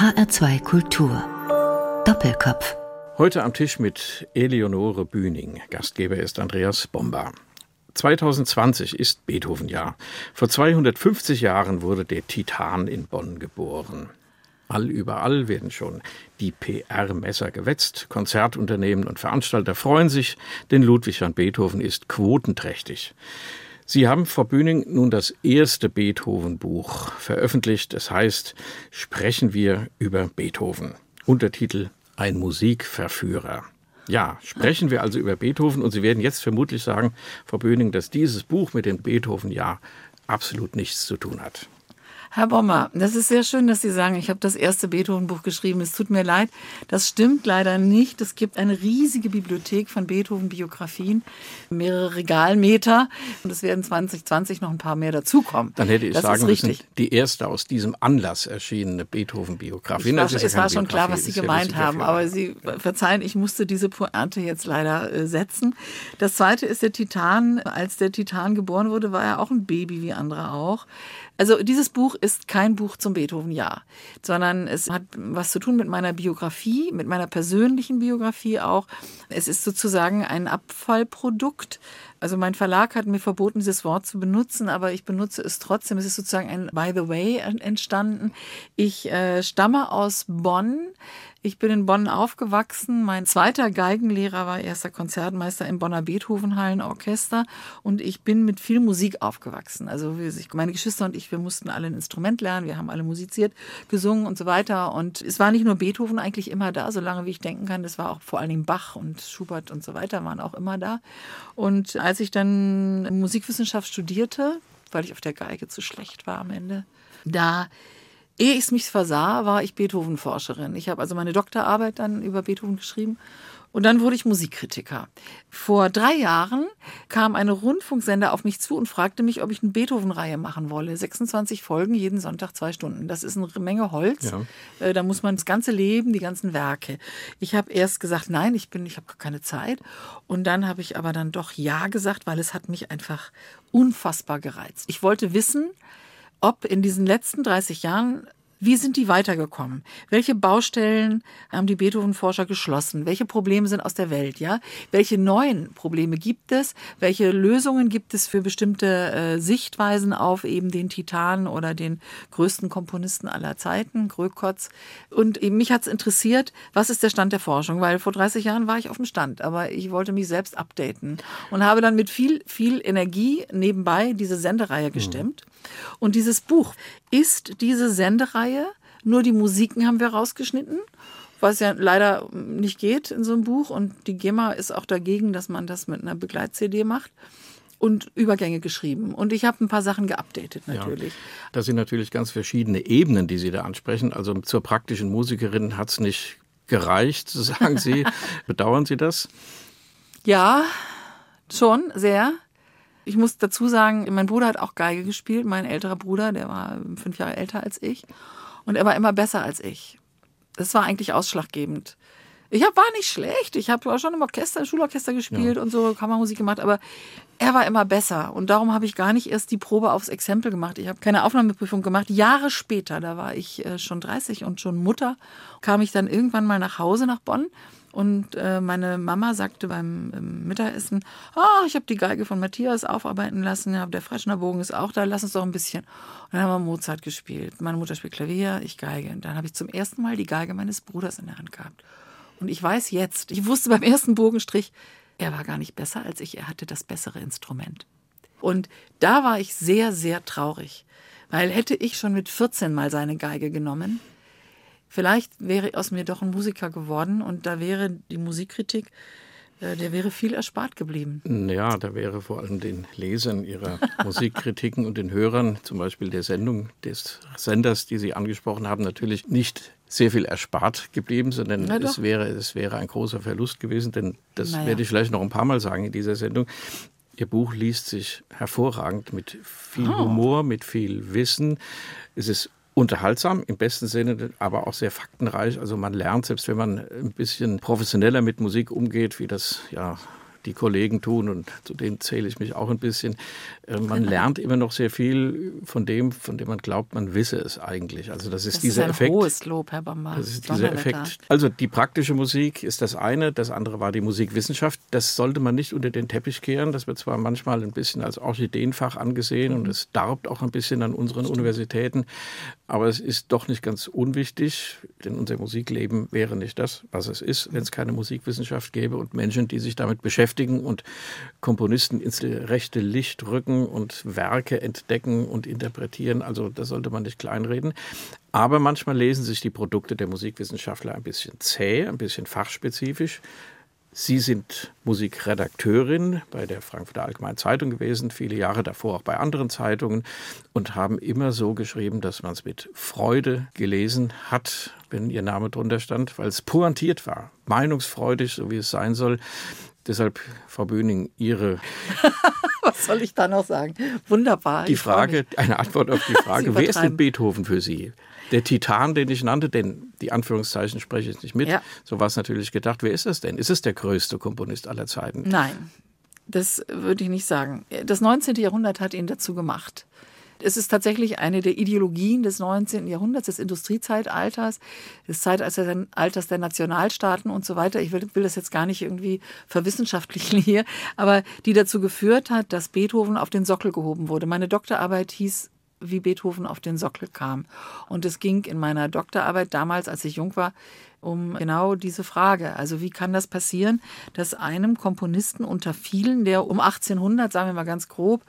HR2 Kultur. Doppelkopf. Heute am Tisch mit Eleonore Bühning. Gastgeber ist Andreas Bomba. 2020 ist Beethoven-Jahr. Vor 250 Jahren wurde der Titan in Bonn geboren. All überall werden schon die PR-Messer gewetzt. Konzertunternehmen und Veranstalter freuen sich, denn Ludwig van Beethoven ist quotenträchtig. Sie haben, Frau Bühning, nun das erste Beethoven-Buch veröffentlicht. Es heißt Sprechen wir über Beethoven. Untertitel Ein Musikverführer. Ja, sprechen wir also über Beethoven und Sie werden jetzt vermutlich sagen, Frau Böning, dass dieses Buch mit dem Beethoven-Jahr absolut nichts zu tun hat. Herr Bommer, das ist sehr schön, dass Sie sagen, ich habe das erste Beethoven-Buch geschrieben. Es tut mir leid, das stimmt leider nicht. Es gibt eine riesige Bibliothek von Beethoven-Biografien, mehrere Regalmeter und es werden 2020 noch ein paar mehr dazukommen. Dann hätte ich das sagen müssen, die erste aus diesem Anlass erschienene Beethoven-Biografie. Es war, es war schon klar, was Sie gemeint haben, aber Sie verzeihen, ich musste diese Pointe jetzt leider äh, setzen. Das zweite ist der Titan. Als der Titan geboren wurde, war er auch ein Baby wie andere auch. Also dieses Buch ist kein Buch zum Beethoven-Jahr, sondern es hat was zu tun mit meiner Biografie, mit meiner persönlichen Biografie auch. Es ist sozusagen ein Abfallprodukt. Also mein Verlag hat mir verboten, dieses Wort zu benutzen, aber ich benutze es trotzdem. Es ist sozusagen ein By the Way entstanden. Ich äh, stamme aus Bonn. Ich bin in Bonn aufgewachsen. Mein zweiter Geigenlehrer war erster Konzertmeister im Bonner Beethovenhallenorchester und ich bin mit viel Musik aufgewachsen. Also meine Geschwister und ich, wir mussten alle ein Instrument lernen, wir haben alle musiziert, gesungen und so weiter. Und es war nicht nur Beethoven eigentlich immer da, solange wie ich denken kann. Das war auch vor allen Dingen Bach und Schubert und so weiter waren auch immer da. Und als ich dann Musikwissenschaft studierte, weil ich auf der Geige zu schlecht war am Ende, da Ehe ich es mich versah, war ich Beethoven-Forscherin. Ich habe also meine Doktorarbeit dann über Beethoven geschrieben und dann wurde ich Musikkritiker. Vor drei Jahren kam eine Rundfunksender auf mich zu und fragte mich, ob ich eine Beethoven-Reihe machen wolle. 26 Folgen, jeden Sonntag zwei Stunden. Das ist eine Menge Holz. Ja. Äh, da muss man das ganze Leben, die ganzen Werke. Ich habe erst gesagt, nein, ich bin, ich habe keine Zeit. Und dann habe ich aber dann doch ja gesagt, weil es hat mich einfach unfassbar gereizt. Ich wollte wissen, ob in diesen letzten 30 Jahren wie sind die weitergekommen? Welche Baustellen haben die Beethoven-Forscher geschlossen? Welche Probleme sind aus der Welt? Ja, welche neuen Probleme gibt es? Welche Lösungen gibt es für bestimmte äh, Sichtweisen auf eben den Titan oder den größten Komponisten aller Zeiten, Grökotz? Und eben mich hat es interessiert, was ist der Stand der Forschung? Weil vor 30 Jahren war ich auf dem Stand, aber ich wollte mich selbst updaten und habe dann mit viel, viel Energie nebenbei diese Sendereihe gestemmt. Mhm. Und dieses Buch ist diese Sendereihe, nur die Musiken haben wir rausgeschnitten, was ja leider nicht geht in so einem Buch. Und die GEMA ist auch dagegen, dass man das mit einer Begleit-CD macht und Übergänge geschrieben. Und ich habe ein paar Sachen geupdatet natürlich. Ja, das sind natürlich ganz verschiedene Ebenen, die Sie da ansprechen. Also zur praktischen Musikerin hat es nicht gereicht, sagen Sie. Bedauern Sie das? Ja, schon sehr. Ich muss dazu sagen, mein Bruder hat auch Geige gespielt, mein älterer Bruder, der war fünf Jahre älter als ich. Und er war immer besser als ich. Das war eigentlich ausschlaggebend. Ich hab, war nicht schlecht. Ich habe schon im Orchester, im Schulorchester gespielt ja. und so Kammermusik gemacht, aber er war immer besser. Und darum habe ich gar nicht erst die Probe aufs Exempel gemacht. Ich habe keine Aufnahmeprüfung gemacht. Jahre später, da war ich äh, schon 30 und schon Mutter, kam ich dann irgendwann mal nach Hause nach Bonn und äh, meine Mama sagte beim ähm, Mittagessen, oh, ich habe die Geige von Matthias aufarbeiten lassen, der Freschnerbogen ist auch da, lass uns doch ein bisschen. Und dann haben wir Mozart gespielt. Meine Mutter spielt Klavier, ich Geige. Und dann habe ich zum ersten Mal die Geige meines Bruders in der Hand gehabt. Und ich weiß jetzt, ich wusste beim ersten Bogenstrich, er war gar nicht besser als ich, er hatte das bessere Instrument. Und da war ich sehr, sehr traurig, weil hätte ich schon mit 14 mal seine Geige genommen, Vielleicht wäre aus mir doch ein Musiker geworden und da wäre die Musikkritik, äh, der wäre viel erspart geblieben. Ja, da wäre vor allem den Lesern ihrer Musikkritiken und den Hörern, zum Beispiel der Sendung des Senders, die Sie angesprochen haben, natürlich nicht sehr viel erspart geblieben, sondern es wäre, es wäre ein großer Verlust gewesen, denn das naja. werde ich vielleicht noch ein paar Mal sagen in dieser Sendung. Ihr Buch liest sich hervorragend mit viel oh. Humor, mit viel Wissen. Es ist unterhaltsam im besten Sinne, aber auch sehr faktenreich. Also man lernt, selbst wenn man ein bisschen professioneller mit Musik umgeht, wie das ja die Kollegen tun und zu denen zähle ich mich auch ein bisschen. Äh, man lernt immer noch sehr viel von dem, von dem man glaubt, man wisse es eigentlich. Also das ist das dieser ist ein Effekt. Hohes Lob, Herr Bamba. Das ist dieser Effekt. Also die praktische Musik ist das eine, das andere war die Musikwissenschaft. Das sollte man nicht unter den Teppich kehren. Das wird zwar manchmal ein bisschen als Orchideenfach angesehen mhm. und es darbt auch ein bisschen an unseren Stimmt. Universitäten, aber es ist doch nicht ganz unwichtig, denn unser Musikleben wäre nicht das, was es ist, wenn es keine Musikwissenschaft gäbe und Menschen, die sich damit beschäftigen und Komponisten ins rechte Licht rücken und Werke entdecken und interpretieren. Also das sollte man nicht kleinreden. Aber manchmal lesen sich die Produkte der Musikwissenschaftler ein bisschen zäh, ein bisschen fachspezifisch. Sie sind Musikredakteurin bei der Frankfurter Allgemeinen Zeitung gewesen, viele Jahre davor auch bei anderen Zeitungen und haben immer so geschrieben, dass man es mit Freude gelesen hat, wenn ihr Name drunter stand, weil es pointiert war, meinungsfreudig, so wie es sein soll. Deshalb, Frau Böning, Ihre. Was soll ich da noch sagen? Wunderbar. Die Frage, eine Antwort auf die Frage, wer ist denn Beethoven für Sie? Der Titan, den ich nannte, denn die Anführungszeichen spreche ich nicht mit. Ja. So war es natürlich gedacht. Wer ist es denn? Ist es der größte Komponist aller Zeiten? Nein, das würde ich nicht sagen. Das 19. Jahrhundert hat ihn dazu gemacht. Es ist tatsächlich eine der Ideologien des 19. Jahrhunderts, des Industriezeitalters, des Zeitalters der Nationalstaaten und so weiter. Ich will, will das jetzt gar nicht irgendwie verwissenschaftlichen hier, aber die dazu geführt hat, dass Beethoven auf den Sockel gehoben wurde. Meine Doktorarbeit hieß wie Beethoven auf den Sockel kam. Und es ging in meiner Doktorarbeit damals, als ich jung war, um genau diese Frage. Also wie kann das passieren, dass einem Komponisten unter vielen, der um 1800, sagen wir mal ganz grob,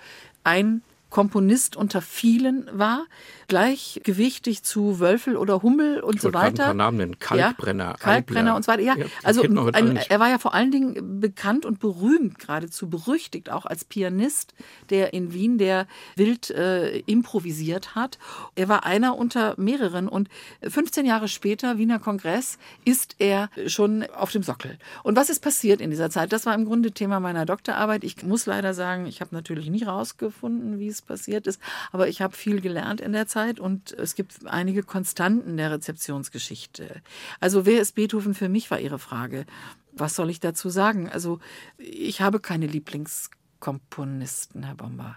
ein Komponist unter vielen war, gleichgewichtig zu Wölfel oder Hummel und ich so weiter. Ein paar Namen nennen. Kalkbrenner, ja, Kalkbrenner und so weiter. Ja, ja also ein, er war ja vor allen Dingen bekannt und berühmt, geradezu berüchtigt, auch als Pianist, der in Wien, der wild äh, improvisiert hat. Er war einer unter mehreren und 15 Jahre später, Wiener Kongress, ist er schon auf dem Sockel. Und was ist passiert in dieser Zeit? Das war im Grunde Thema meiner Doktorarbeit. Ich muss leider sagen, ich habe natürlich nie rausgefunden, wie es passiert ist, aber ich habe viel gelernt in der Zeit. Und es gibt einige Konstanten der Rezeptionsgeschichte. Also wer ist Beethoven für mich, war Ihre Frage. Was soll ich dazu sagen? Also ich habe keine Lieblings Komponisten, Herr Bomber.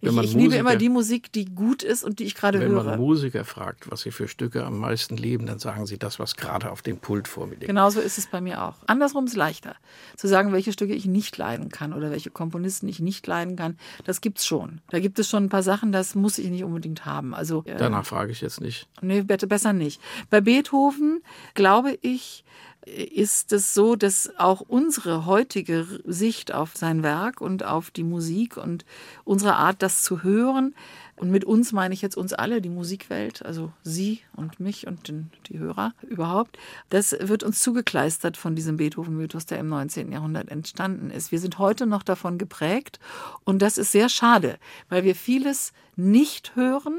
Ich, ich Musiker, liebe immer die Musik, die gut ist und die ich gerade höre. Wenn man Musiker fragt, was sie für Stücke am meisten lieben, dann sagen sie das, was gerade auf dem Pult vor mir liegt. Genauso ist es bei mir auch. Andersrum ist es leichter, zu sagen, welche Stücke ich nicht leiden kann oder welche Komponisten ich nicht leiden kann. Das gibt es schon. Da gibt es schon ein paar Sachen, das muss ich nicht unbedingt haben. Also äh, danach frage ich jetzt nicht. Nee, besser nicht. Bei Beethoven glaube ich, ist es so, dass auch unsere heutige Sicht auf sein Werk und auf die Musik und unsere Art, das zu hören, und mit uns meine ich jetzt uns alle, die Musikwelt, also Sie und mich und den, die Hörer überhaupt, das wird uns zugekleistert von diesem Beethoven-Mythos, der im 19. Jahrhundert entstanden ist. Wir sind heute noch davon geprägt und das ist sehr schade, weil wir vieles nicht hören,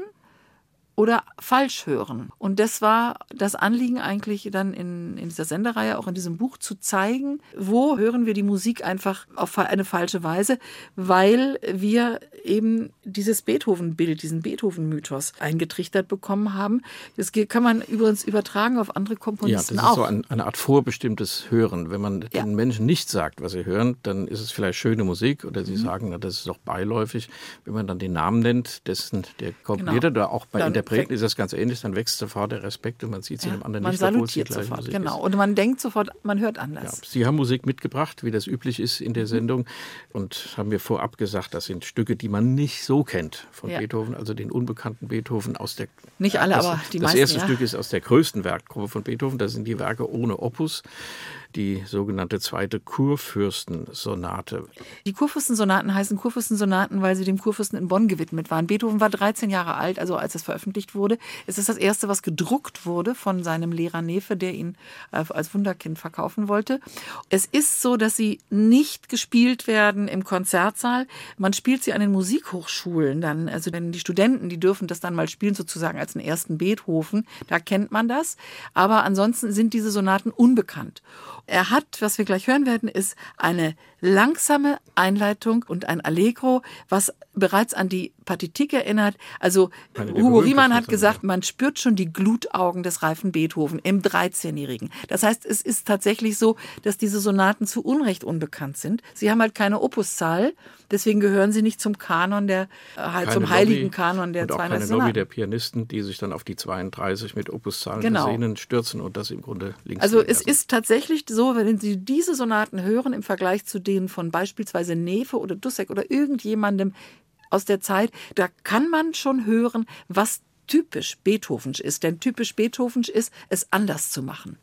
oder falsch hören. Und das war das Anliegen eigentlich dann in, in dieser Sendereihe, auch in diesem Buch zu zeigen, wo hören wir die Musik einfach auf eine falsche Weise, weil wir eben dieses Beethoven-Bild, diesen Beethoven-Mythos eingetrichtert bekommen haben. Das kann man übrigens übertragen auf andere Komponisten auch. Ja, das ist auch. so ein, eine Art vorbestimmtes Hören. Wenn man ja. den Menschen nicht sagt, was sie hören, dann ist es vielleicht schöne Musik oder sie mhm. sagen, na, das ist doch beiläufig. Wenn man dann den Namen nennt, dessen der komponiert genau. oder auch bei dann Interpreten ist das ganz ähnlich, dann wächst sofort der Respekt und man sieht sie ja, dem anderen man nicht, salutiert sofort, Musik genau. Ist. Und man denkt sofort, man hört anders. Ja, sie haben Musik mitgebracht, wie das üblich ist in der mhm. Sendung und haben mir vorab gesagt, das sind Stücke, die man nicht so kennt von ja. Beethoven, also den unbekannten Beethoven aus der Nicht alle, das, aber die das meisten. Das erste. Stück ist aus der größten Werkgruppe von Beethoven, das sind die Werke ohne Opus die sogenannte zweite Kurfürstensonate. Die Kurfürstensonaten heißen Kurfürstensonaten, weil sie dem Kurfürsten in Bonn gewidmet waren. Beethoven war 13 Jahre alt, also als es veröffentlicht wurde. Es ist das erste, was gedruckt wurde von seinem Lehrer Nefe, der ihn äh, als Wunderkind verkaufen wollte. Es ist so, dass sie nicht gespielt werden im Konzertsaal. Man spielt sie an den Musikhochschulen dann. Also die Studenten, die dürfen das dann mal spielen, sozusagen als den ersten Beethoven. Da kennt man das. Aber ansonsten sind diese Sonaten unbekannt. Er hat, was wir gleich hören werden, ist eine langsame Einleitung und ein Allegro, was bereits an die Partitik erinnert. Also Hugo Riemann hat gesagt, man spürt schon die Glutaugen des reifen Beethoven im 13-Jährigen. Das heißt, es ist tatsächlich so, dass diese Sonaten zu Unrecht unbekannt sind. Sie haben halt keine Opuszahl, deswegen gehören sie nicht zum Kanon der, äh, zum heiligen Lobby Kanon der und auch keine Lobby der Pianisten, die sich dann auf die 32 mit Opuszahlen genau. versehenen stürzen und das im Grunde links Also es ist tatsächlich so, wenn Sie diese Sonaten hören im Vergleich zu denen von beispielsweise Nefe oder Dussek oder irgendjemandem aus der Zeit, da kann man schon hören, was typisch Beethovensch ist. Denn typisch Beethovensch ist, es anders zu machen.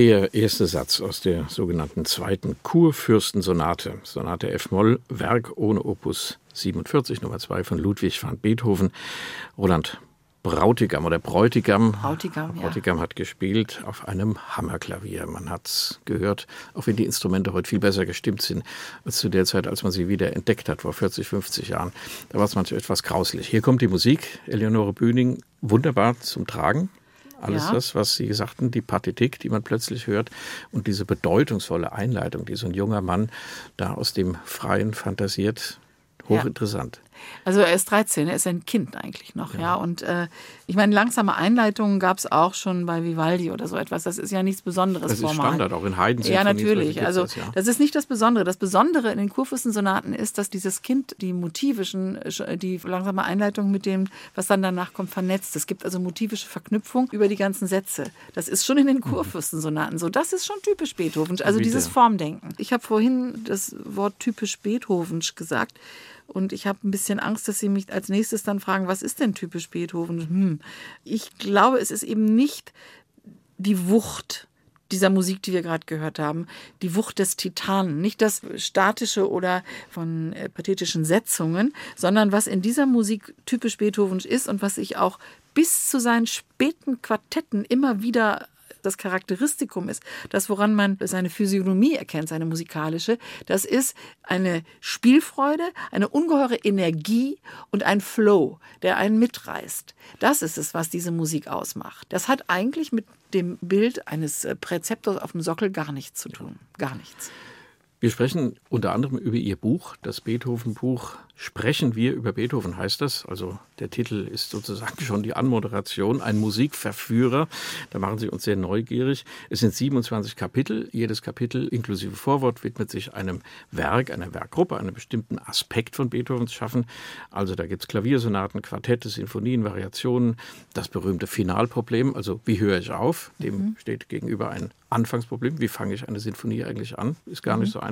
Der erste Satz aus der sogenannten zweiten Kurfürstensonate, Sonate F-Moll, Werk ohne Opus 47, Nummer 2 von Ludwig van Beethoven. Roland Brautigam oder Bräutigam. Brautigam, ja. Bräutigam hat gespielt auf einem Hammerklavier. Man hat es gehört, auch wenn die Instrumente heute viel besser gestimmt sind als zu der Zeit, als man sie wieder entdeckt hat, vor 40, 50 Jahren. Da war es manchmal etwas grauslich. Hier kommt die Musik, Eleonore Bühning, wunderbar zum Tragen. Alles ja. das, was Sie sagten, die Partitik, die man plötzlich hört und diese bedeutungsvolle Einleitung, die so ein junger Mann da aus dem Freien fantasiert, hochinteressant. Ja. Also er ist 13, er ist ein Kind eigentlich noch, ja. ja. Und äh, ich meine, langsame Einleitungen gab es auch schon bei Vivaldi oder so etwas. Das ist ja nichts Besonderes. Das ist formal. Standard, auch in Haydn. Ja, natürlich. Also das, ja. das ist nicht das Besondere. Das Besondere in den Kurfürstensonaten ist, dass dieses Kind die motivischen, die langsame Einleitung mit dem, was dann danach kommt, vernetzt. Es gibt also motivische Verknüpfung über die ganzen Sätze. Das ist schon in den mhm. Kurfürstensonaten so. Das ist schon typisch Beethoven. Also Wie dieses Formdenken. Ich habe vorhin das Wort typisch Beethovensch gesagt. Und ich habe ein bisschen Angst, dass Sie mich als nächstes dann fragen, was ist denn typisch Beethoven? Hm. Ich glaube, es ist eben nicht die Wucht dieser Musik, die wir gerade gehört haben, die Wucht des Titanen, nicht das statische oder von äh, pathetischen Setzungen, sondern was in dieser Musik typisch Beethoven ist und was ich auch bis zu seinen späten Quartetten immer wieder das Charakteristikum ist, das, woran man seine Physiognomie erkennt, seine musikalische, das ist eine Spielfreude, eine ungeheure Energie und ein Flow, der einen mitreißt. Das ist es, was diese Musik ausmacht. Das hat eigentlich mit dem Bild eines Präzeptors auf dem Sockel gar nichts zu tun. Gar nichts. Wir sprechen unter anderem über Ihr Buch, das Beethoven-Buch Sprechen wir über Beethoven heißt das. Also der Titel ist sozusagen schon die Anmoderation, ein Musikverführer. Da machen Sie uns sehr neugierig. Es sind 27 Kapitel. Jedes Kapitel inklusive Vorwort widmet sich einem Werk, einer Werkgruppe, einem bestimmten Aspekt von Beethovens Schaffen. Also da gibt es Klaviersonaten, Quartette, Sinfonien, Variationen, das berühmte Finalproblem, also wie höre ich auf? Dem mhm. steht gegenüber ein Anfangsproblem. Wie fange ich eine Sinfonie eigentlich an? Ist gar mhm. nicht so einfach.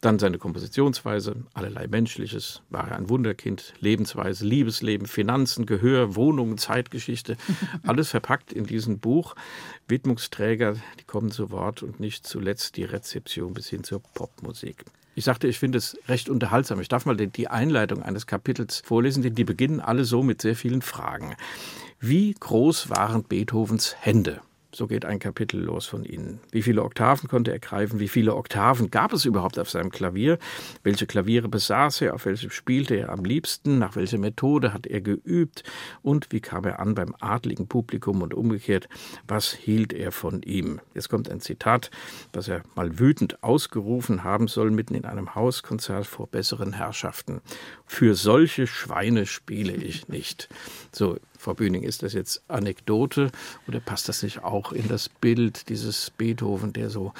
Dann seine Kompositionsweise, allerlei Menschliches, war er ein Wunderkind, Lebensweise, Liebesleben, Finanzen, Gehör, Wohnungen, Zeitgeschichte, alles verpackt in diesem Buch. Widmungsträger, die kommen zu Wort und nicht zuletzt die Rezeption bis hin zur Popmusik. Ich sagte, ich finde es recht unterhaltsam. Ich darf mal die Einleitung eines Kapitels vorlesen, denn die beginnen alle so mit sehr vielen Fragen. Wie groß waren Beethovens Hände? So geht ein Kapitel los von Ihnen. Wie viele Oktaven konnte er greifen? Wie viele Oktaven gab es überhaupt auf seinem Klavier? Welche Klaviere besaß er? Auf welchem spielte er am liebsten? Nach welcher Methode hat er geübt? Und wie kam er an beim adligen Publikum und umgekehrt? Was hielt er von ihm? Jetzt kommt ein Zitat, das er mal wütend ausgerufen haben soll, mitten in einem Hauskonzert vor besseren Herrschaften. Für solche Schweine spiele ich nicht. So, Frau Bühning, ist das jetzt Anekdote oder passt das nicht auch in das Bild dieses Beethoven, der so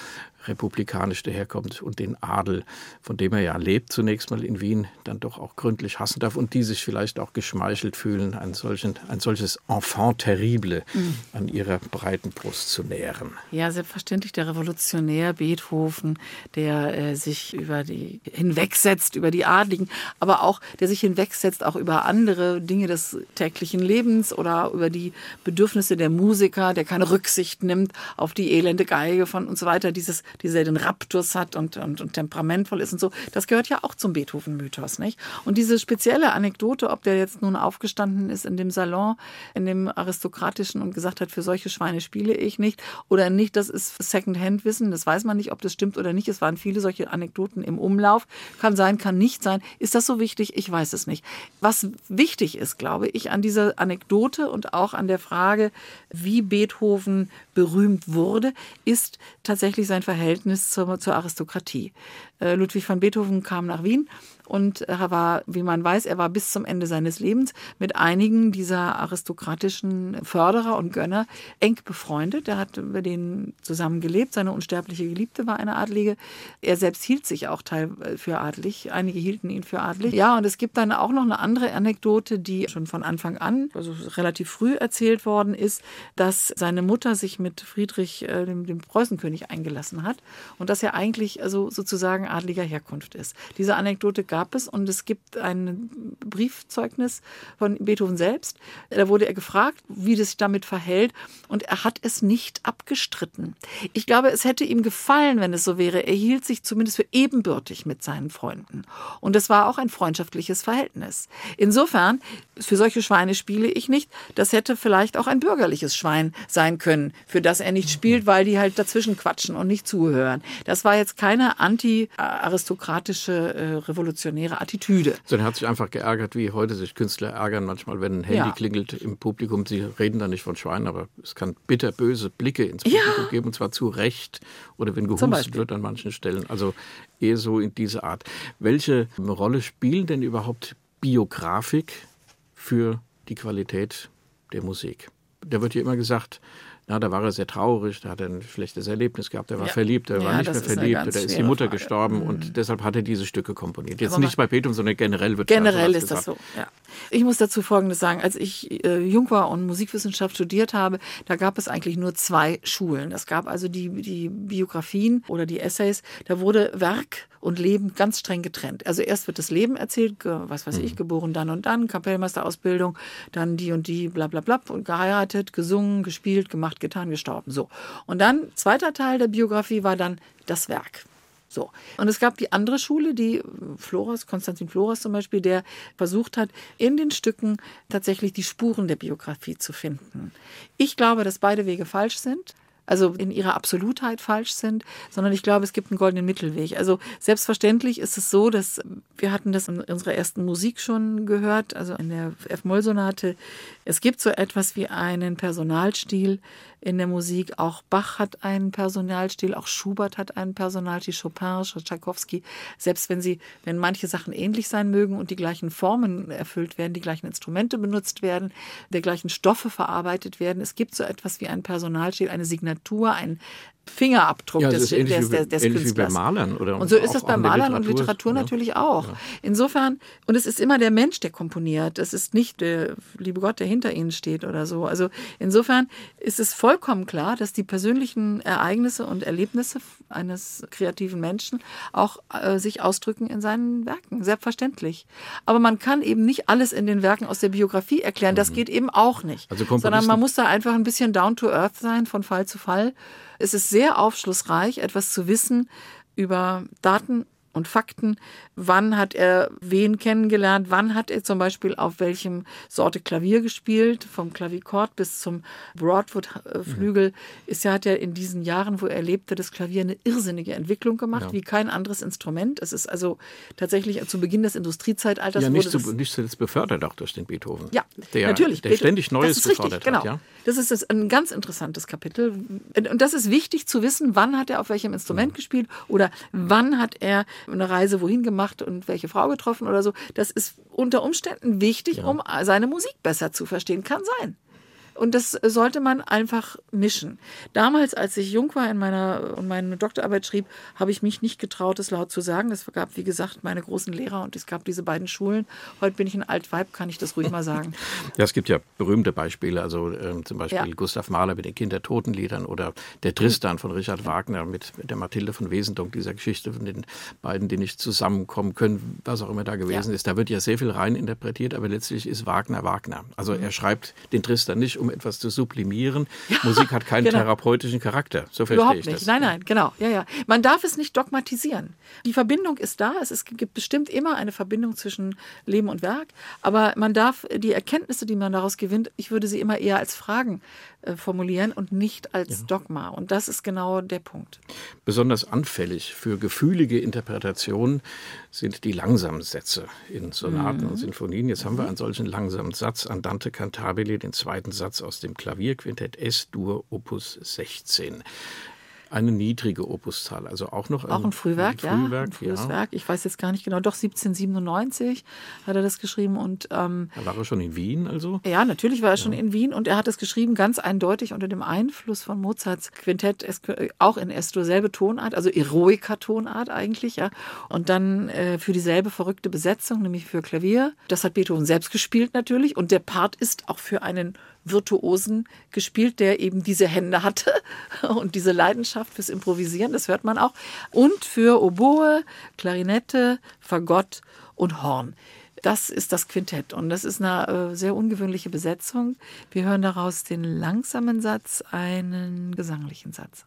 republikanisch daherkommt und den Adel, von dem er ja lebt, zunächst mal in Wien, dann doch auch gründlich hassen darf und die sich vielleicht auch geschmeichelt fühlen, ein, solchen, ein solches Enfant terrible mhm. an ihrer breiten Brust zu nähren. Ja, selbstverständlich der Revolutionär Beethoven, der äh, sich über die hinwegsetzt, über die Adligen, aber auch der sich hinwegsetzt, auch über andere Dinge des täglichen Lebens oder über die Bedürfnisse der Musiker, der keine Rücksicht nimmt auf die elende Geige von und so weiter, dieses dieser den Raptus hat und, und, und temperamentvoll ist und so, das gehört ja auch zum Beethoven-Mythos, nicht? Und diese spezielle Anekdote, ob der jetzt nun aufgestanden ist in dem Salon, in dem aristokratischen und gesagt hat, für solche Schweine spiele ich nicht oder nicht, das ist Second-Hand-Wissen, das weiß man nicht, ob das stimmt oder nicht. Es waren viele solche Anekdoten im Umlauf. Kann sein, kann nicht sein. Ist das so wichtig? Ich weiß es nicht. Was wichtig ist, glaube ich, an dieser Anekdote und auch an der Frage, wie Beethoven berühmt wurde, ist tatsächlich sein Verhältnis zur, zur Aristokratie. Äh, Ludwig van Beethoven kam nach Wien und er war, wie man weiß, er war bis zum Ende seines Lebens mit einigen dieser aristokratischen Förderer und Gönner eng befreundet. Er hat mit denen zusammen gelebt. Seine unsterbliche Geliebte war eine Adlige. Er selbst hielt sich auch teil für adlig. Einige hielten ihn für adlig. Ja, und es gibt dann auch noch eine andere Anekdote, die schon von Anfang an, also relativ früh erzählt worden ist, dass seine Mutter sich mit Friedrich, äh, dem, dem Preußenkönig, eingelassen hat und dass er eigentlich also sozusagen adliger Herkunft ist. Diese Anekdote gab gab es und es gibt ein Briefzeugnis von Beethoven selbst. Da wurde er gefragt, wie das sich damit verhält und er hat es nicht abgestritten. Ich glaube, es hätte ihm gefallen, wenn es so wäre. Er hielt sich zumindest für ebenbürtig mit seinen Freunden und es war auch ein freundschaftliches Verhältnis. Insofern, für solche Schweine spiele ich nicht. Das hätte vielleicht auch ein bürgerliches Schwein sein können, für das er nicht spielt, weil die halt dazwischen quatschen und nicht zuhören. Das war jetzt keine anti-aristokratische äh, Revolution revolutionäre Attitüde. Sondern er hat sich einfach geärgert, wie heute sich Künstler ärgern, manchmal, wenn ein Handy ja. klingelt im Publikum. Sie reden da nicht von Schweinen, aber es kann bitterböse Blicke ins Publikum ja. geben, und zwar zu Recht oder wenn gehustet wird an manchen Stellen. Also eher so in diese Art. Welche Rolle spielen denn überhaupt Biografik für die Qualität der Musik? Da wird ja immer gesagt, ja, da war er sehr traurig, da hat er ein schlechtes Erlebnis gehabt, er war ja. verliebt, er ja, war nicht mehr verliebt, da ist die Mutter Frage. gestorben mhm. und deshalb hat er diese Stücke komponiert. Jetzt nicht bei Beethoven, sondern generell wird Generell ist das so, ja. Ich muss dazu Folgendes sagen. Als ich äh, jung war und Musikwissenschaft studiert habe, da gab es eigentlich nur zwei Schulen. Es gab also die, die Biografien oder die Essays. Da wurde Werk und Leben ganz streng getrennt. Also erst wird das Leben erzählt, was weiß ich, mhm. geboren dann und dann, Kapellmeisterausbildung, dann die und die, bla bla bla, und geheiratet, gesungen, gespielt, gemacht, getan, gestorben. So. Und dann, zweiter Teil der Biografie war dann das Werk. So. Und es gab die andere Schule, die Floras, Konstantin Floras zum Beispiel, der versucht hat, in den Stücken tatsächlich die Spuren der Biografie zu finden. Ich glaube, dass beide Wege falsch sind also in ihrer Absolutheit falsch sind, sondern ich glaube, es gibt einen goldenen Mittelweg. Also selbstverständlich ist es so, dass wir hatten das in unserer ersten Musik schon gehört, also in der F-Moll-Sonate. Es gibt so etwas wie einen Personalstil, in der Musik. Auch Bach hat einen Personalstil, auch Schubert hat einen Personalstil, Chopin, Tchaikovsky. Selbst wenn sie, wenn manche Sachen ähnlich sein mögen und die gleichen Formen erfüllt werden, die gleichen Instrumente benutzt werden, der gleichen Stoffe verarbeitet werden, es gibt so etwas wie einen Personalstil, eine Signatur, ein Fingerabdruck ja, des, des, des, des, des Künstlers. Wie bei Malern oder und so ist es bei Malern und Literatur ja. natürlich auch. Ja. Insofern, und es ist immer der Mensch, der komponiert. Es ist nicht der liebe Gott, der hinter ihnen steht oder so. Also insofern ist es vollkommen klar, dass die persönlichen Ereignisse und Erlebnisse eines kreativen Menschen auch äh, sich ausdrücken in seinen Werken. Selbstverständlich. Aber man kann eben nicht alles in den Werken aus der Biografie erklären. Das mhm. geht eben auch nicht. Also Sondern man muss da einfach ein bisschen down to earth sein, von Fall zu Fall. Es ist sehr aufschlussreich, etwas zu wissen über Daten und Fakten. Wann hat er wen kennengelernt? Wann hat er zum Beispiel auf welchem Sorte Klavier gespielt? Vom Klavichord bis zum Broadwood-Flügel ist ja, hat er in diesen Jahren, wo er lebte, das Klavier eine irrsinnige Entwicklung gemacht, ja. wie kein anderes Instrument. Es ist also tatsächlich zu Beginn des Industriezeitalters. Ja, nicht, zu, nicht zuletzt befördert auch durch den Beethoven. Ja, der, natürlich. Der ständig Neues gefordert genau. hat. Ja? Das ist ein ganz interessantes Kapitel. Und das ist wichtig zu wissen, wann hat er auf welchem Instrument mhm. gespielt oder wann hat er eine Reise wohin gemacht und welche Frau getroffen oder so. Das ist unter Umständen wichtig, ja. um seine Musik besser zu verstehen. Kann sein. Und das sollte man einfach mischen. Damals, als ich jung war in meiner und meine Doktorarbeit schrieb, habe ich mich nicht getraut, es laut zu sagen. Es gab, wie gesagt, meine großen Lehrer und es gab diese beiden Schulen. Heute bin ich ein Altweib, kann ich das ruhig mal sagen. Ja, es gibt ja berühmte Beispiele, also äh, zum Beispiel ja. Gustav Mahler mit den Kindertotenliedern oder der Tristan von Richard Wagner mit, der Mathilde von Wesendonck, dieser Geschichte von den beiden, die nicht zusammenkommen können, was auch immer da gewesen ja. ist. Da wird ja sehr viel rein interpretiert, aber letztlich ist Wagner Wagner. Also mhm. er schreibt den Tristan nicht, um etwas zu sublimieren. Ja, Musik hat keinen genau. therapeutischen Charakter. So verstehe Überhaupt ich nicht. das. Nein, nein, genau. Ja, ja. Man darf es nicht dogmatisieren. Die Verbindung ist da. Es, gibt bestimmt immer eine Verbindung zwischen Leben und Werk. Aber man darf die Erkenntnisse, die man daraus gewinnt, ich würde sie immer eher als Fragen äh, formulieren und nicht als ja. Dogma. Und das ist genau der Punkt. Besonders anfällig für gefühlige Interpretationen sind die langsamen Sätze in Sonaten mhm. und Sinfonien. Jetzt haben wir einen solchen langsamen Satz, Andante Cantabile, den zweiten Satz aus dem Klavierquintett S-Dur Opus 16 eine niedrige Opuszahl, also auch noch ein, auch ein Frühwerk, ein Frühwerk, ja, ein frühes ja. Werk. Ich weiß jetzt gar nicht genau, doch 1797 hat er das geschrieben und ähm, war er schon in Wien, also? Ja, natürlich war er ja. schon in Wien und er hat es geschrieben ganz eindeutig unter dem Einfluss von Mozarts Quintett, auch in Estor selbe Tonart, also Eroica-Tonart eigentlich, ja, und dann äh, für dieselbe verrückte Besetzung, nämlich für Klavier. Das hat Beethoven selbst gespielt natürlich und der Part ist auch für einen Virtuosen gespielt, der eben diese Hände hatte und diese Leidenschaft fürs Improvisieren, das hört man auch. Und für Oboe, Klarinette, Fagott und Horn. Das ist das Quintett und das ist eine äh, sehr ungewöhnliche Besetzung. Wir hören daraus den langsamen Satz, einen gesanglichen Satz.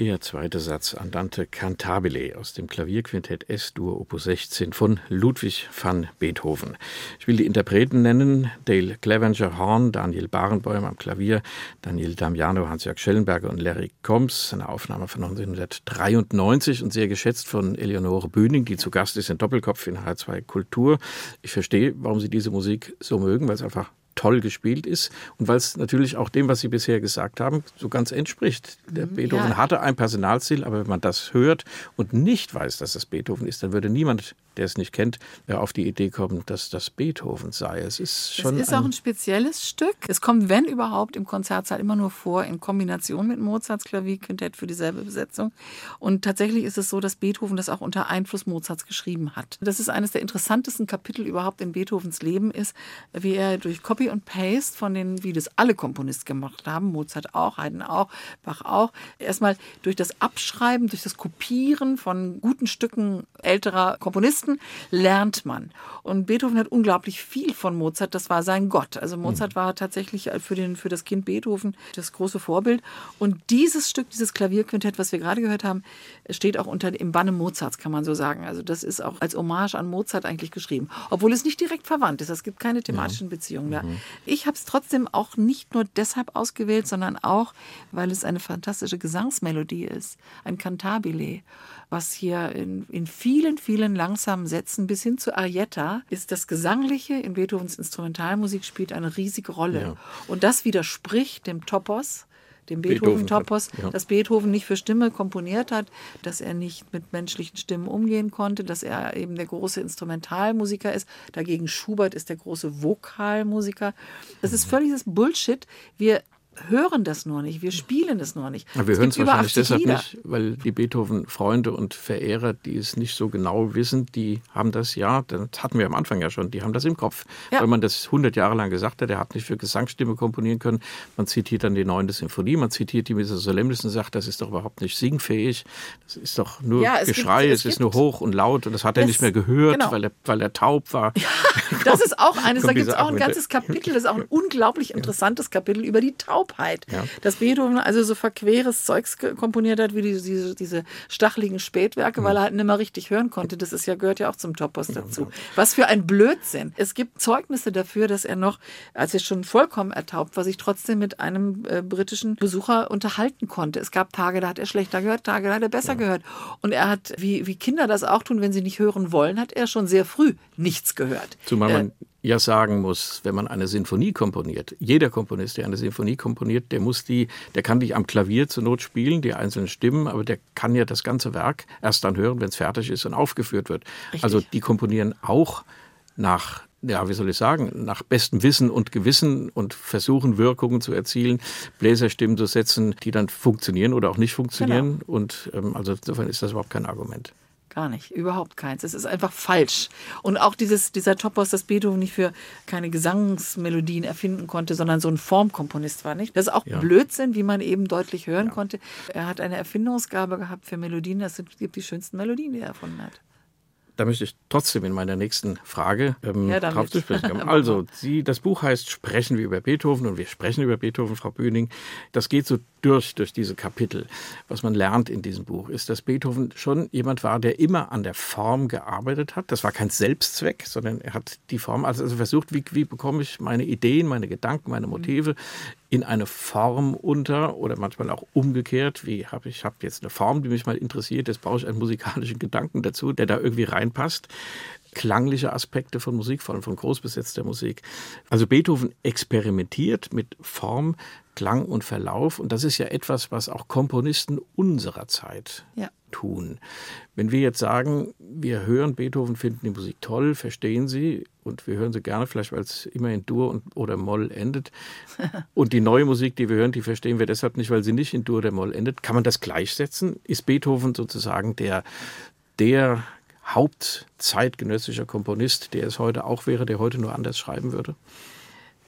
Der zweite Satz Andante Cantabile aus dem Klavierquintett S-Dur Opus 16 von Ludwig van Beethoven. Ich will die Interpreten nennen: Dale Clevenger Horn, Daniel Barenboim am Klavier, Daniel Damiano, Hans-Jörg Schellenberger und Larry Combs. Eine Aufnahme von 1993 und sehr geschätzt von Eleonore Bühning, die zu Gast ist in Doppelkopf in H2 Kultur. Ich verstehe, warum Sie diese Musik so mögen, weil es einfach toll gespielt ist und weil es natürlich auch dem, was Sie bisher gesagt haben, so ganz entspricht. Der mhm, Beethoven ja. hatte ein Personalziel, aber wenn man das hört und nicht weiß, dass das Beethoven ist, dann würde niemand der es nicht kennt, auf die Idee kommen, dass das Beethoven sei. Es ist schon. Es ist ein auch ein spezielles Stück. Es kommt, wenn überhaupt, im Konzertsaal immer nur vor in Kombination mit Mozarts Klavierquintett für dieselbe Besetzung. Und tatsächlich ist es so, dass Beethoven das auch unter Einfluss Mozarts geschrieben hat. Das ist eines der interessantesten Kapitel überhaupt in Beethovens Leben ist, wie er durch Copy und Paste von den, wie das alle Komponisten gemacht haben, Mozart auch, Haydn auch, Bach auch, erstmal durch das Abschreiben, durch das Kopieren von guten Stücken älterer Komponisten Komponisten lernt man. Und Beethoven hat unglaublich viel von Mozart. Das war sein Gott. Also Mozart mhm. war tatsächlich für, den, für das Kind Beethoven das große Vorbild. Und dieses Stück, dieses Klavierquintett, was wir gerade gehört haben, steht auch unter im Banne Mozarts, kann man so sagen. Also das ist auch als Hommage an Mozart eigentlich geschrieben. Obwohl es nicht direkt verwandt ist. Es gibt keine thematischen ja. Beziehungen da. Mhm. Ich habe es trotzdem auch nicht nur deshalb ausgewählt, sondern auch, weil es eine fantastische Gesangsmelodie ist. Ein Cantabile was hier in, in vielen, vielen langsamen Sätzen bis hin zu Arietta ist das Gesangliche in Beethovens Instrumentalmusik spielt eine riesige Rolle. Ja. Und das widerspricht dem Topos, dem Beethoven-Topos, Beethoven ja. dass Beethoven nicht für Stimme komponiert hat, dass er nicht mit menschlichen Stimmen umgehen konnte, dass er eben der große Instrumentalmusiker ist. Dagegen Schubert ist der große Vokalmusiker. Das ist mhm. völliges Bullshit. Wir hören das nur nicht, wir spielen es nur nicht. Ja, wir hören es wahrscheinlich deshalb Lieder. nicht, weil die Beethoven-Freunde und Verehrer, die es nicht so genau wissen, die haben das ja, das hatten wir am Anfang ja schon, die haben das im Kopf. Ja. Weil man das 100 Jahre lang gesagt hat, er hat nicht für Gesangsstimme komponieren können. Man zitiert dann die neunte Sinfonie, man zitiert die Missa Solemnis und sagt, das ist doch überhaupt nicht singfähig, das ist doch nur ja, es Geschrei, gibt, es, es ist nur hoch und laut und das hat er nicht mehr gehört, genau. weil, er, weil er taub war. Ja, das ist auch eines, da gibt es auch ein ganzes Kapitel, das ist auch ein unglaublich interessantes Kapitel über die Taubheit. Ja. Dass Beethoven also so verqueres Zeugs komponiert hat, wie die, diese, diese stacheligen Spätwerke, mhm. weil er halt nicht mehr richtig hören konnte. Das ist ja, gehört ja auch zum Topos dazu. Was für ein Blödsinn. Es gibt Zeugnisse dafür, dass er noch, als er schon vollkommen ertaubt war, sich trotzdem mit einem äh, britischen Besucher unterhalten konnte. Es gab Tage, da hat er schlechter gehört, Tage, da hat er besser ja. gehört. Und er hat, wie, wie Kinder das auch tun, wenn sie nicht hören wollen, hat er schon sehr früh nichts gehört. Zumal man äh, ja sagen muss, wenn man eine Sinfonie komponiert, jeder Komponist, der eine Sinfonie komponiert, der muss die, der kann die am Klavier zur Not spielen, die einzelnen Stimmen, aber der kann ja das ganze Werk erst dann hören, wenn es fertig ist und aufgeführt wird. Richtig. Also die komponieren auch nach ja, wie soll ich sagen, nach bestem Wissen und Gewissen und versuchen Wirkungen zu erzielen, Bläserstimmen zu setzen, die dann funktionieren oder auch nicht funktionieren. Genau. Und ähm, also insofern ist das überhaupt kein Argument. Gar nicht, überhaupt keins. Es ist einfach falsch. Und auch dieses, dieser Topos, dass Beethoven nicht für keine Gesangsmelodien erfinden konnte, sondern so ein Formkomponist war, nicht? Das ist auch ja. Blödsinn, wie man eben deutlich hören ja. konnte. Er hat eine Erfindungsgabe gehabt für Melodien. Das sind die schönsten Melodien, die er erfunden hat da möchte ich trotzdem in meiner nächsten Frage ähm, ja, drauf zu sprechen kommen. Also, Sie, das Buch heißt Sprechen wir über Beethoven und wir sprechen über Beethoven, Frau Böning. Das geht so durch, durch diese Kapitel. Was man lernt in diesem Buch ist, dass Beethoven schon jemand war, der immer an der Form gearbeitet hat. Das war kein Selbstzweck, sondern er hat die Form, also, also versucht, wie, wie bekomme ich meine Ideen, meine Gedanken, meine Motive in eine Form unter oder manchmal auch umgekehrt. Wie habe ich habe jetzt eine Form, die mich mal interessiert, jetzt brauche ich einen musikalischen Gedanken dazu, der da irgendwie reinpasst. Klangliche Aspekte von Musik, vor allem von großbesetzter Musik. Also Beethoven experimentiert mit Form, Klang und Verlauf und das ist ja etwas, was auch Komponisten unserer Zeit ja tun. Wenn wir jetzt sagen, wir hören Beethoven, finden die Musik toll, verstehen sie und wir hören sie gerne, vielleicht weil es immer in Dur und, oder Moll endet. und die neue Musik, die wir hören, die verstehen wir deshalb nicht, weil sie nicht in Dur oder Moll endet. Kann man das gleichsetzen? Ist Beethoven sozusagen der, der Hauptzeitgenössischer Komponist, der es heute auch wäre, der heute nur anders schreiben würde?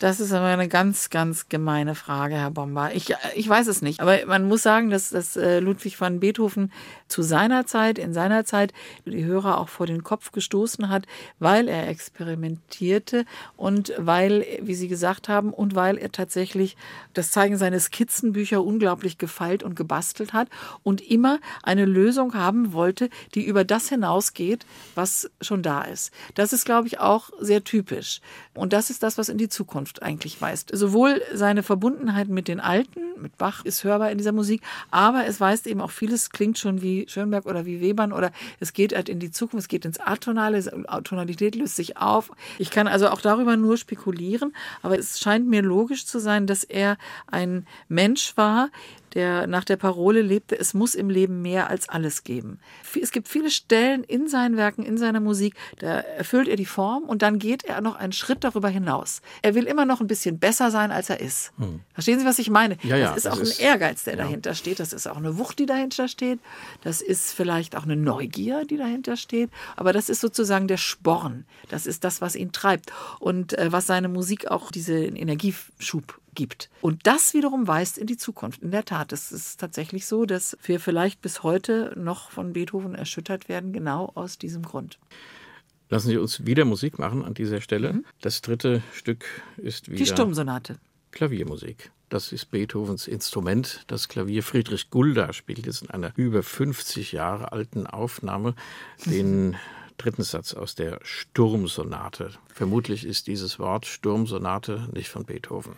Das ist aber eine ganz, ganz gemeine Frage, Herr Bomber. Ich, ich weiß es nicht. Aber man muss sagen, dass, dass äh, Ludwig van Beethoven zu seiner Zeit, in seiner Zeit, die Hörer auch vor den Kopf gestoßen hat, weil er experimentierte und weil, wie Sie gesagt haben, und weil er tatsächlich, das zeigen seine Skizzenbücher, unglaublich gefeilt und gebastelt hat und immer eine Lösung haben wollte, die über das hinausgeht, was schon da ist. Das ist, glaube ich, auch sehr typisch. Und das ist das, was in die Zukunft eigentlich weist. Sowohl seine Verbundenheit mit den Alten, mit Bach ist hörbar in dieser Musik, aber es weist eben auch vieles, klingt schon wie Schönberg oder wie Webern oder es geht halt in die Zukunft, es geht ins Atonale, Tonalität löst sich auf. Ich kann also auch darüber nur spekulieren, aber es scheint mir logisch zu sein, dass er ein Mensch war, der nach der Parole lebte, es muss im Leben mehr als alles geben. Es gibt viele Stellen in seinen Werken, in seiner Musik, da erfüllt er die Form und dann geht er noch einen Schritt darüber hinaus. Er will immer noch ein bisschen besser sein, als er ist. Hm. Verstehen Sie, was ich meine? Ja, ja, das ist das auch ist, ein Ehrgeiz, der ja. dahinter steht. Das ist auch eine Wucht, die dahinter steht. Das ist vielleicht auch eine Neugier, die dahinter steht. Aber das ist sozusagen der Sporn. Das ist das, was ihn treibt und äh, was seine Musik auch diesen Energieschub gibt. Und das wiederum weist in die Zukunft. In der Tat, es ist tatsächlich so, dass wir vielleicht bis heute noch von Beethoven erschüttert werden, genau aus diesem Grund. Lassen Sie uns wieder Musik machen an dieser Stelle. Mhm. Das dritte Stück ist wieder die Sturmsonate. Klaviermusik. Das ist Beethovens Instrument. Das Klavier Friedrich Gulda spielt jetzt in einer über 50 Jahre alten Aufnahme den dritten Satz aus der Sturmsonate. Vermutlich ist dieses Wort Sturmsonate nicht von Beethoven.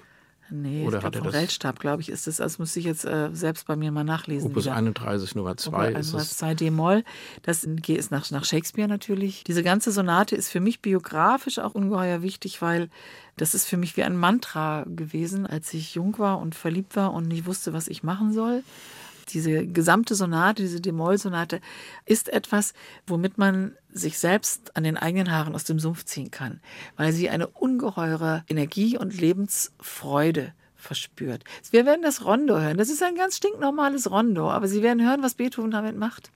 Nee, Oder ich glaube, vom Weltstab, glaube ich, ist es. Das muss ich jetzt äh, selbst bei mir mal nachlesen. Opus wieder. 31 Nummer 2 ist es. 2 D-Moll. Das ist nach, nach Shakespeare natürlich. Diese ganze Sonate ist für mich biografisch auch ungeheuer wichtig, weil das ist für mich wie ein Mantra gewesen, als ich jung war und verliebt war und nicht wusste, was ich machen soll. Diese gesamte Sonate, diese D-Moll-Sonate ist etwas, womit man sich selbst an den eigenen Haaren aus dem Sumpf ziehen kann, weil sie eine ungeheure Energie und Lebensfreude verspürt. Wir werden das Rondo hören. Das ist ein ganz stinknormales Rondo, aber Sie werden hören, was Beethoven damit macht.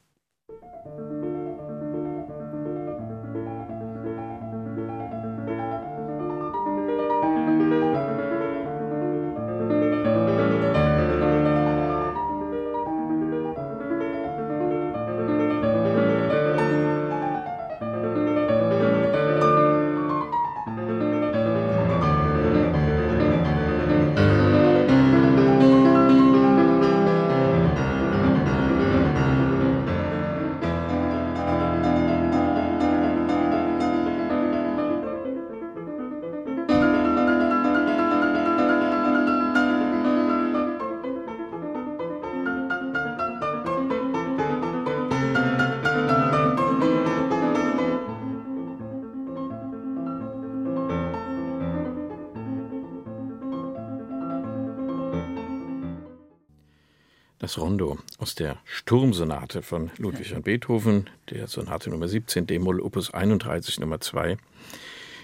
Das Rondo aus der Sturmsonate von Ludwig van Beethoven, der Sonate Nummer 17, D-Moll, Opus 31, Nummer 2.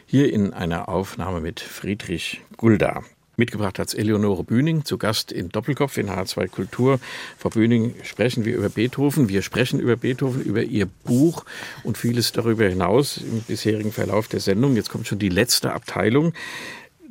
Hier in einer Aufnahme mit Friedrich Gulda. Mitgebracht hat es Eleonore Bühning, zu Gast in Doppelkopf in H2 Kultur. Frau Bühning, sprechen wir über Beethoven. Wir sprechen über Beethoven, über Ihr Buch und vieles darüber hinaus im bisherigen Verlauf der Sendung. Jetzt kommt schon die letzte Abteilung.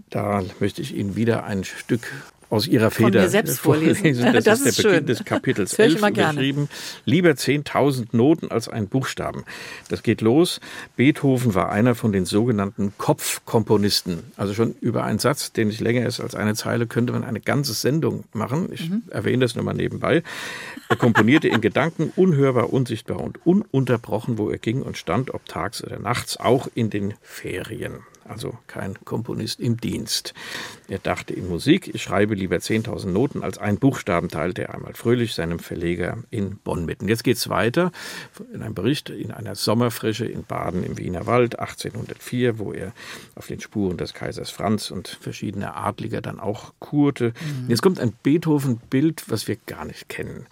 Da möchte ich Ihnen wieder ein Stück aus ihrer Feder Von mir selbst vorlesen. Das, das ist, ist der Beginn des Kapitels 11 geschrieben. Lieber 10.000 Noten als ein Buchstaben. Das geht los. Beethoven war einer von den sogenannten Kopfkomponisten. Also schon über einen Satz, den nicht länger ist als eine Zeile, könnte man eine ganze Sendung machen. Ich mhm. erwähne das nur mal nebenbei. Er komponierte in Gedanken unhörbar, unsichtbar und ununterbrochen, wo er ging und stand, ob tags oder nachts, auch in den Ferien also kein Komponist im Dienst. Er dachte in Musik, ich schreibe lieber 10.000 Noten als ein Buchstaben, teilte er einmal fröhlich seinem Verleger in Bonn mit. Und jetzt geht es weiter in einem Bericht in einer Sommerfrische in Baden im Wiener Wald 1804, wo er auf den Spuren des Kaisers Franz und verschiedener Adliger dann auch kurte. Mhm. Jetzt kommt ein Beethoven-Bild, was wir gar nicht kennen.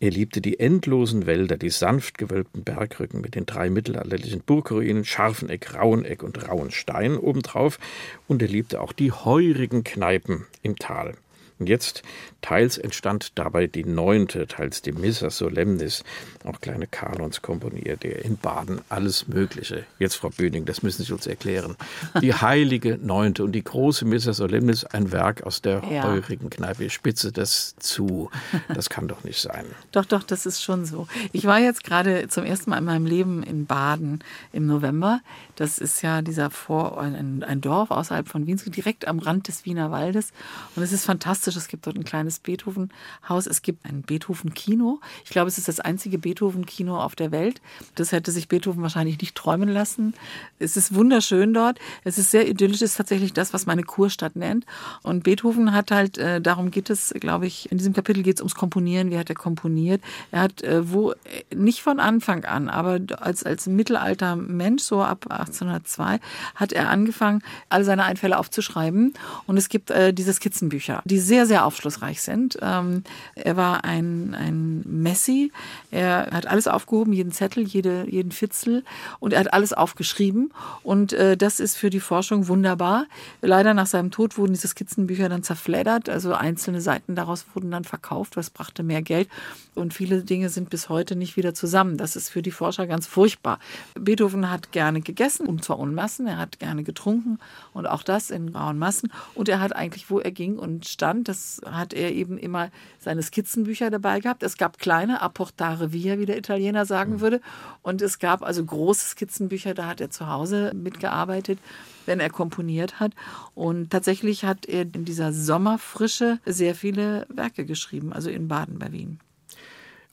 Er liebte die endlosen Wälder, die sanft gewölbten Bergrücken mit den drei mittelalterlichen Burgruinen, Scharfeneck, Raueneck und Rauenstein obendrauf, und er liebte auch die heurigen Kneipen im Tal. Und jetzt teils entstand dabei die neunte, teils die Missa Solemnis, auch kleine Kanons komponiert er in Baden, alles Mögliche. Jetzt, Frau Böning, das müssen Sie uns erklären. Die heilige neunte und die große Missa Solemnis, ein Werk aus der ja. heurigen Kneipe. Ich spitze das zu. Das kann doch nicht sein. Doch, doch, das ist schon so. Ich war jetzt gerade zum ersten Mal in meinem Leben in Baden im November. Das ist ja dieser Vor ein, ein Dorf außerhalb von Wien, direkt am Rand des Wiener Waldes. Und es ist fantastisch. Es gibt dort ein kleines Beethoven-Haus. Es gibt ein Beethoven-Kino. Ich glaube, es ist das einzige Beethoven-Kino auf der Welt. Das hätte sich Beethoven wahrscheinlich nicht träumen lassen. Es ist wunderschön dort. Es ist sehr idyllisch. Es ist tatsächlich das, was meine Kurstadt nennt. Und Beethoven hat halt, äh, darum geht es, glaube ich, in diesem Kapitel geht es ums Komponieren. Wie hat er komponiert? Er hat äh, wo, äh, nicht von Anfang an, aber als, als Mittelalter Mensch, so ab 1802 hat er angefangen, alle seine Einfälle aufzuschreiben. Und es gibt äh, diese Skizzenbücher, die sehr, sehr aufschlussreich sind. Ähm, er war ein, ein Messi. Er hat alles aufgehoben, jeden Zettel, jede, jeden Fitzel. Und er hat alles aufgeschrieben. Und äh, das ist für die Forschung wunderbar. Leider nach seinem Tod wurden diese Skizzenbücher dann zerfleddert. Also einzelne Seiten daraus wurden dann verkauft. Das brachte mehr Geld. Und viele Dinge sind bis heute nicht wieder zusammen. Das ist für die Forscher ganz furchtbar. Beethoven hat gerne gegessen gegessen, und zwar in Massen. Er hat gerne getrunken und auch das in rauen Massen. Und er hat eigentlich, wo er ging und stand, das hat er eben immer seine Skizzenbücher dabei gehabt. Es gab kleine Apportare via, wie der Italiener sagen mhm. würde. Und es gab also große Skizzenbücher, da hat er zu Hause mitgearbeitet wenn er komponiert hat. Und tatsächlich hat er in dieser Sommerfrische sehr viele Werke geschrieben, also in Baden bei Wien.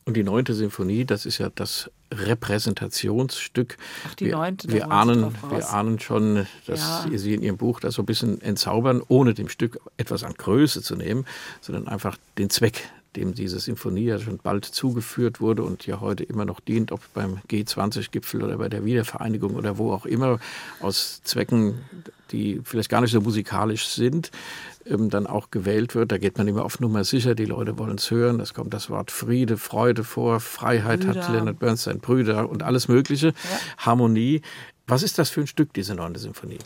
Und die neunte Sinfonie, das ist ja das Repräsentationsstück. Ach, die neunte, wir, wir ahnen, wir ahnen schon, dass ja. Sie in Ihrem Buch das so ein bisschen entzaubern, ohne dem Stück etwas an Größe zu nehmen, sondern einfach den Zweck, dem diese Sinfonie ja schon bald zugeführt wurde und ja heute immer noch dient, ob beim G20-Gipfel oder bei der Wiedervereinigung oder wo auch immer, aus Zwecken, die vielleicht gar nicht so musikalisch sind, ähm, dann auch gewählt wird. Da geht man immer auf Nummer sicher, die Leute wollen es hören. Es kommt das Wort Friede, Freude vor, Freiheit Brüder. hat Leonard Bernstein, Brüder und alles Mögliche, ja. Harmonie. Was ist das für ein Stück, diese neunte Symphonie?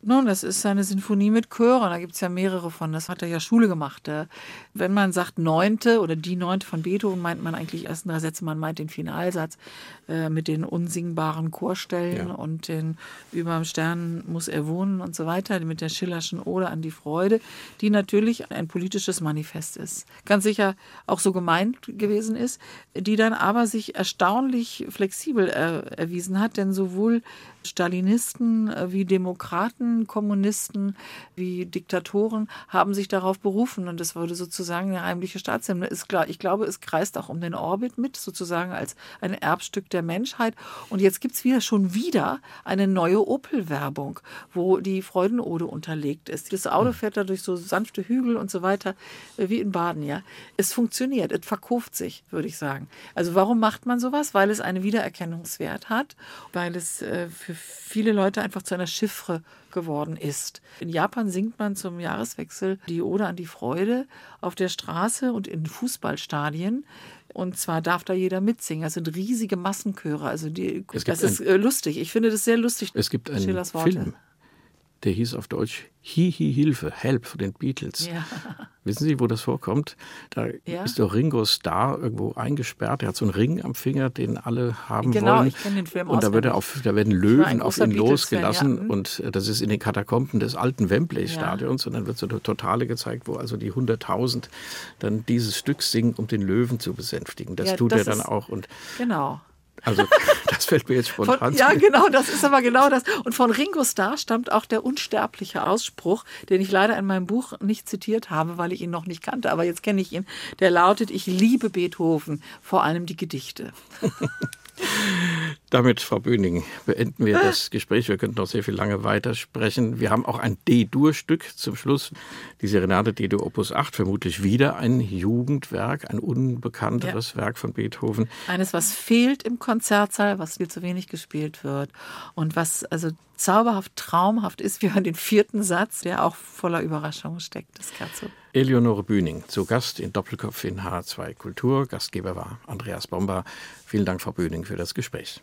Nun, das ist eine Sinfonie mit Chören. Da gibt es ja mehrere von. Das hat er ja Schule gemacht. Wenn man sagt Neunte oder die Neunte von Beethoven, meint man eigentlich ersten drei Sätze. Man meint den Finalsatz äh, mit den unsingbaren Chorstellen ja. und den Über dem Stern muss er wohnen und so weiter, mit der Schillerschen Ode an die Freude, die natürlich ein politisches Manifest ist. Ganz sicher auch so gemeint gewesen ist, die dann aber sich erstaunlich flexibel äh, erwiesen hat, denn sowohl Stalinisten äh, wie Demokraten, Kommunisten wie Diktatoren haben sich darauf berufen und es wurde sozusagen eine heimliche Staatshymne. Ich glaube, es kreist auch um den Orbit mit, sozusagen als ein Erbstück der Menschheit. Und jetzt gibt es wieder schon wieder eine neue Opel-Werbung, wo die Freudenode unterlegt ist. Das Auto fährt da durch so sanfte Hügel und so weiter, äh, wie in Baden, ja. Es funktioniert, es verkauft sich, würde ich sagen. Also warum macht man sowas? Weil es einen Wiedererkennungswert hat, weil es äh, für viele Leute einfach zu einer Chiffre geworden ist. In Japan singt man zum Jahreswechsel die Ode an die Freude auf der Straße und in Fußballstadien. Und zwar darf da jeder mitsingen. Das sind riesige Massenchöre. Also die, das ist äh, lustig. Ich finde das sehr lustig. Es gibt einen Film, der hieß auf Deutsch Hi Hi Hilfe, Help von den Beatles. Ja. Wissen Sie, wo das vorkommt? Da ja. ist der Ringo Starr irgendwo eingesperrt. Er hat so einen Ring am Finger, den alle haben genau, wollen. Ich den Film und da, wird er auf, da werden Löwen auf ihn losgelassen. Ja. Mhm. Und äh, das ist in den Katakomben des alten Wembley-Stadions. Und dann wird so eine Totale gezeigt, wo also die 100.000 dann dieses Stück singen, um den Löwen zu besänftigen. Das tut das er dann auch. Und genau. Also das fällt mir jetzt spontan von, Ja, genau, das ist aber genau das. Und von Ringo Starr stammt auch der unsterbliche Ausspruch, den ich leider in meinem Buch nicht zitiert habe, weil ich ihn noch nicht kannte, aber jetzt kenne ich ihn. Der lautet, ich liebe Beethoven, vor allem die Gedichte. Damit, Frau Böning, beenden wir das Gespräch. Wir könnten noch sehr viel lange weitersprechen. Wir haben auch ein D-Dur-Stück zum Schluss. Die Serenade D-Dur Opus 8, vermutlich wieder ein Jugendwerk, ein unbekannteres ja. Werk von Beethoven. Eines, was fehlt im Konzertsaal, was viel zu wenig gespielt wird und was also zauberhaft, traumhaft ist. Wir hören den vierten Satz, der auch voller Überraschungen steckt, das Scherzo. Eleonore Bühning, zu Gast in Doppelkopf in H2 Kultur. Gastgeber war Andreas Bomber. Vielen Dank, Frau Bühning, für das Gespräch.